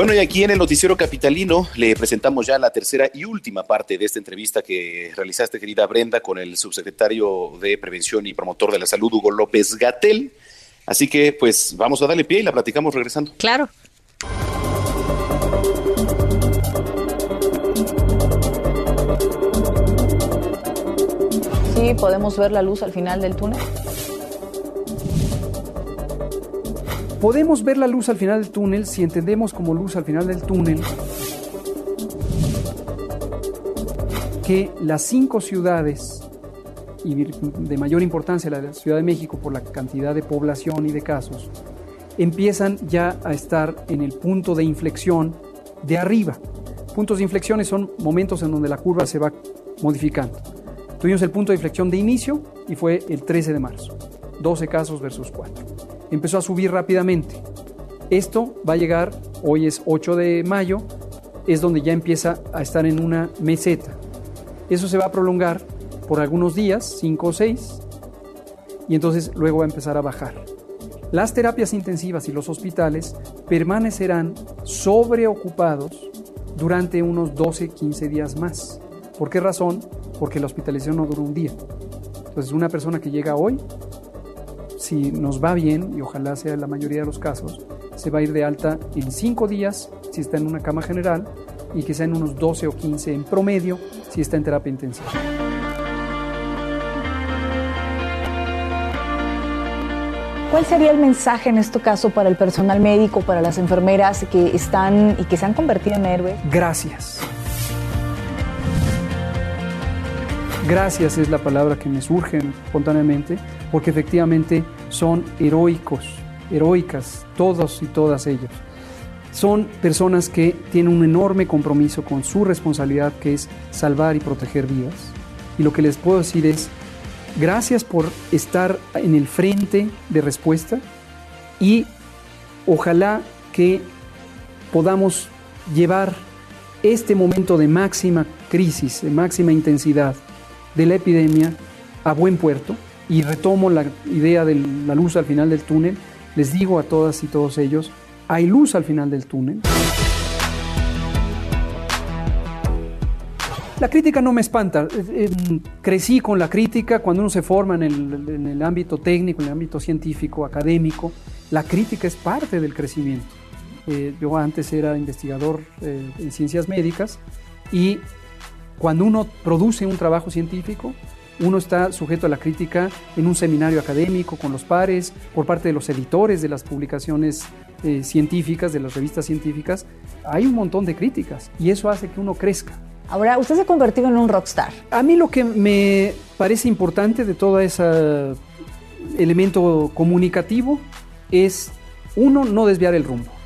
Bueno, y aquí en el Noticiero Capitalino le presentamos ya la tercera y última parte de esta entrevista que realizaste, querida Brenda, con el subsecretario de Prevención y Promotor de la Salud, Hugo López Gatel. Así que, pues, vamos a darle pie y la platicamos regresando. Claro. Sí, podemos ver la luz al final del túnel. Podemos ver la luz al final del túnel si entendemos como luz al final del túnel que las cinco ciudades y de mayor importancia la Ciudad de México por la cantidad de población y de casos, empiezan ya a estar en el punto de inflexión de arriba. Puntos de inflexión son momentos en donde la curva se va modificando. Tuvimos el punto de inflexión de inicio y fue el 13 de marzo, 12 casos versus 4. Empezó a subir rápidamente. Esto va a llegar, hoy es 8 de mayo, es donde ya empieza a estar en una meseta. Eso se va a prolongar por algunos días, 5 o 6, y entonces luego va a empezar a bajar. Las terapias intensivas y los hospitales permanecerán sobreocupados durante unos 12-15 días más. ¿Por qué razón? Porque la hospitalización no dura un día. Entonces, una persona que llega hoy, si nos va bien, y ojalá sea la mayoría de los casos, se va a ir de alta en 5 días si está en una cama general y que sea en unos 12 o 15 en promedio si está en terapia intensiva. ¿Cuál sería el mensaje en este caso para el personal médico, para las enfermeras que están y que se han convertido en héroes? Gracias. Gracias es la palabra que me surge espontáneamente, porque efectivamente son heroicos, heroicas, todos y todas ellos. Son personas que tienen un enorme compromiso con su responsabilidad, que es salvar y proteger vidas. Y lo que les puedo decir es, gracias por estar en el frente de respuesta y ojalá que podamos llevar este momento de máxima crisis, de máxima intensidad de la epidemia a buen puerto. Y retomo la idea de la luz al final del túnel. Les digo a todas y todos ellos, hay luz al final del túnel. La crítica no me espanta. Eh, eh, Crecí con la crítica cuando uno se forma en el, en el ámbito técnico, en el ámbito científico, académico. La crítica es parte del crecimiento. Eh, yo antes era investigador eh, en ciencias médicas y cuando uno produce un trabajo científico, uno está sujeto a la crítica en un seminario académico con los pares, por parte de los editores de las publicaciones eh, científicas, de las revistas científicas. Hay un montón de críticas y eso hace que uno crezca. Ahora, usted se ha convertido en un rockstar. A mí lo que me parece importante de todo ese elemento comunicativo es, uno, no desviar el rumbo.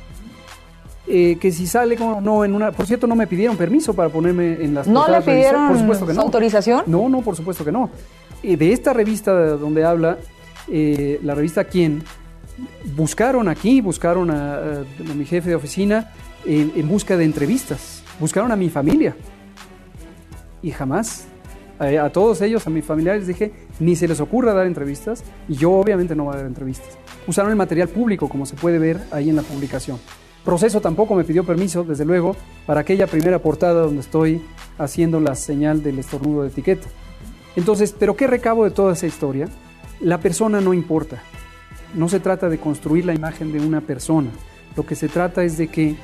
Eh, que si sale como no en una por cierto no me pidieron permiso para ponerme en las ¿No le pidieron por supuesto que no. autorización? no no por supuesto que no. Eh, de esta revista donde habla eh, la revista quién buscaron aquí buscaron a, a- a mi jefe de oficina en, en busca de entrevistas. Buscaron a mi familia. Y jamás a, a todos ellos a mis familiares dije ni se les ocurra dar entrevistas y yo obviamente no voy a dar entrevistas. Usaron el material público como se puede ver ahí en la publicación Proceso tampoco me pidió permiso, desde luego, para aquella primera portada donde estoy haciendo la señal del estornudo de etiqueta. Entonces, ¿pero qué recabo de toda esa historia? La persona no importa. No se trata de construir la imagen de una persona. Lo que se trata es de que,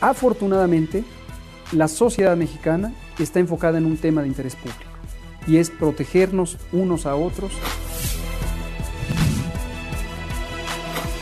afortunadamente, la sociedad mexicana está enfocada en un tema de interés público y es protegernos unos a otros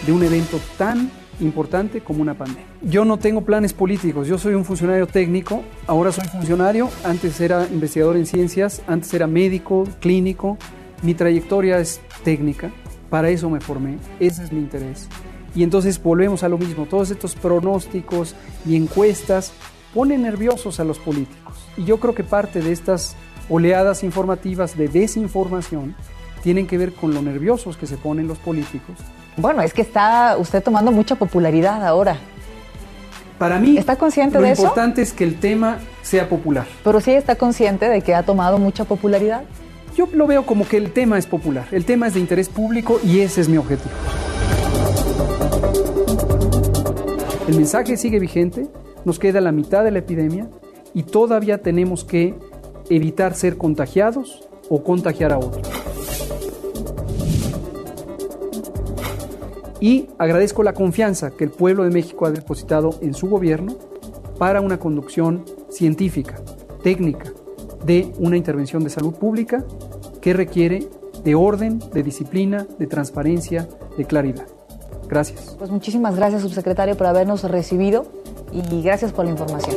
de un evento tan importante como una pandemia. Yo no tengo planes políticos, yo soy un funcionario técnico, ahora soy funcionario, antes era investigador en ciencias, antes era médico, clínico, mi trayectoria es técnica, para eso me formé, ese es mi interés. Y entonces volvemos a lo mismo, todos estos pronósticos y encuestas ponen nerviosos a los políticos. Y yo creo que parte de estas oleadas informativas de desinformación tienen que ver con lo nerviosos que se ponen los políticos. Bueno, es que está usted tomando mucha popularidad ahora. Para mí, ¿está consciente lo de eso? importante es que el tema sea popular. Pero sí está consciente de que ha tomado mucha popularidad. Yo lo veo como que el tema es popular, el tema es de interés público y ese es mi objetivo. El mensaje sigue vigente, nos queda la mitad de la epidemia y todavía tenemos que evitar ser contagiados o contagiar a otros. Y agradezco la confianza que el pueblo de México ha depositado en su gobierno para una conducción científica, técnica, de una intervención de salud pública que requiere de orden, de disciplina, de transparencia, de claridad. Gracias. Pues muchísimas gracias, subsecretario, por habernos recibido y gracias por la información.